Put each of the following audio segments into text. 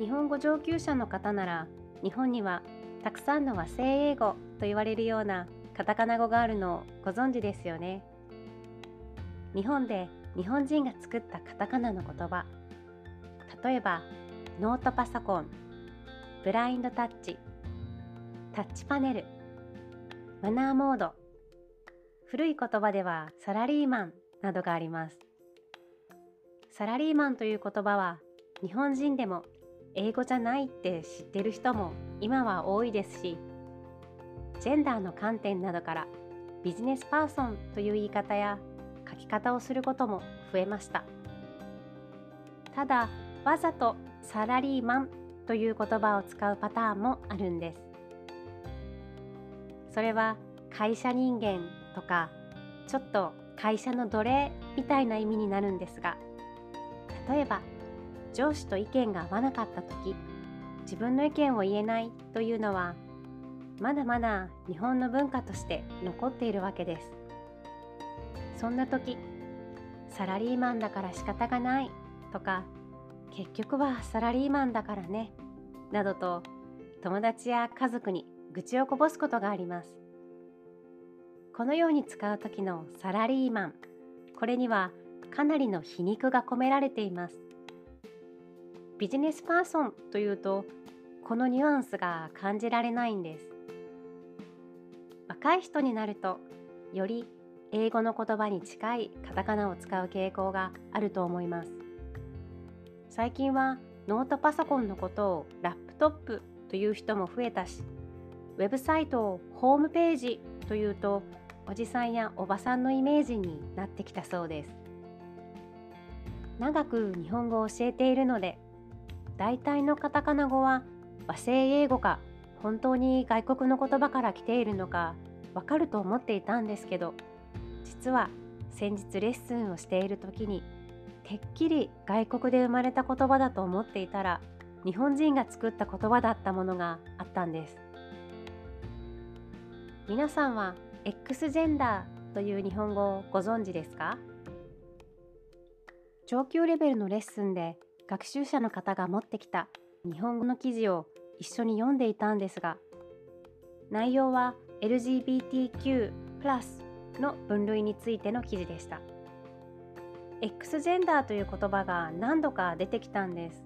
日本語上級者の方なら日本にはたくさんの和製英語と言われるようなカタカナ語があるのをご存知ですよね。日本で日本人が作ったカタカナの言葉。例えばノートパソコンブラインドタッチタッチパネルマナーモード。古い言葉ではサラリーマンなどがあります。サラリーマンという言葉は日本人でも英語じゃないって知ってる人も今は多いですしジェンダーの観点などからビジネスパーソンという言い方や書き方をすることも増えました。ただわざとサラリーマンという言葉を使うパターンもあるんです。それは会社人間とかちょっと会社の奴隷みたいな意味になるんですが例えば上司と意見が合わなかった時自分の意見を言えないというのはまだまだ日本の文化として残っているわけです。そんな時サラリーマンだから仕方がないとか結局はサラリーマンだからねなどと友達や家族に愚痴をこぼすことがあります。このように使う時のサラリーマンこれにはかなりの皮肉が込められています。ビジネスパーソンというとこのニュアンスが感じられないんです。若い人になるとより英語の言葉に近いカタカナを使う傾向があると思います。最近はノートパソコンのことをラップトップという人も増えたしウェブサイトをホームページというとおじさんやおばさんのイメージになってきたそうです。長く日本語を教えているので大体のカタカナ語は和製英語か本当に外国の言葉から来ているのかわかると思っていたんですけど実は先日レッスンをしている時にてっきり外国で生まれた言葉だと思っていたら日本人が作った言葉だったものがあったんです。皆さんは X ジェンダーという日本語をご存知ですか？上級レベルのレッスンで学習者の方が持ってきた日本語の記事を一緒に読んでいたんですが内容は LGBTQ+ の分類についての記事でした。X ジェンダーという言葉が何度か出てきたんです。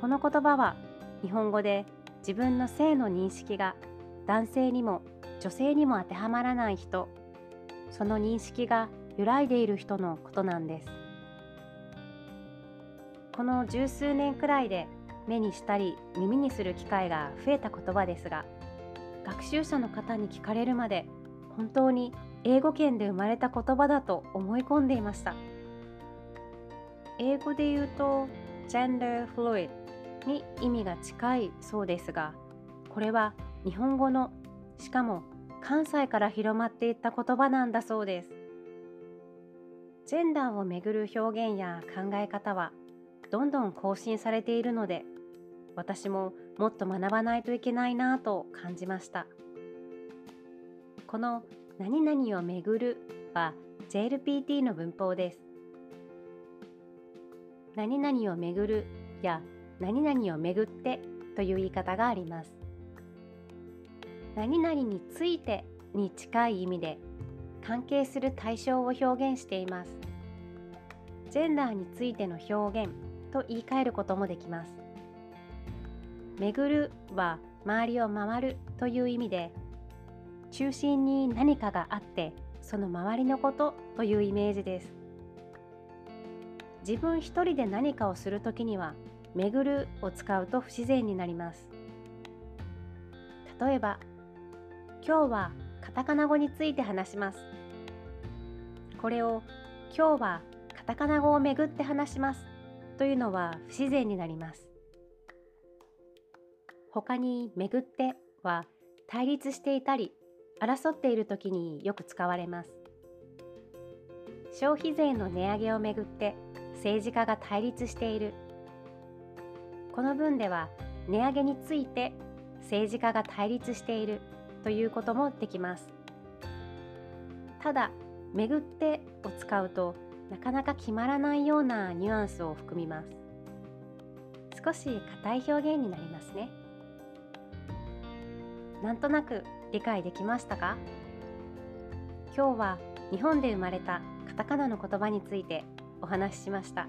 この言葉は日本語で自分の性の認識が男性にも女性にも当てはまらない人その認識が揺らいでいる人のことなんです。この十数年くらいで目にしたり耳にする機会が増えた言葉ですが学習者の方に聞かれるまで本当に英語圏で生まれた言葉だと思い込んでいました。英語で言うと gender fluid に意味が近いそうですがこれは日本語のしかも関西から広まっていった言葉なんだそうです。ジェンダーをめぐる表現や考え方はどんどん更新されているので私ももっと学ばないといけないなと感じました。この「何々をめぐる」は JLPT の文法です。何々をめぐるや何々をめぐってという言い方があります。何々についてに近い意味で関係する対象を表現しています。ジェンダーについての表現と言い換えることもできます。巡るは周りを回るという意味で中心に何かがあってその周りのことというイメージです。自分一人で何かをするときには巡るを使うと不自然になります。例えば今日はカタカナ語について話します。これを今日はカタカナ語をめぐって話しますというのは不自然になります。他に「巡って」は対立していたり争っている時によく使われます。消費税の値上げをめぐって政治家が対立している。この文では値上げについて政治家が対立している。ということもできます。ただ「巡って」を使うとなかなか決まらないようなニュアンスを含みます。少し硬い表現になりますね。なんとなく理解できましたか？今日は日本で生まれたカタカナの言葉についてお話ししました。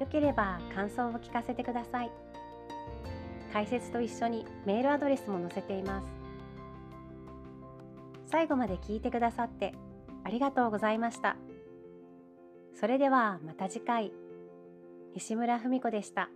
よければ感想を聞かせてください。解説と一緒にメールアドレスも載せています。最後まで聞いてくださってありがとうございました。それではまた次回西村文子でした。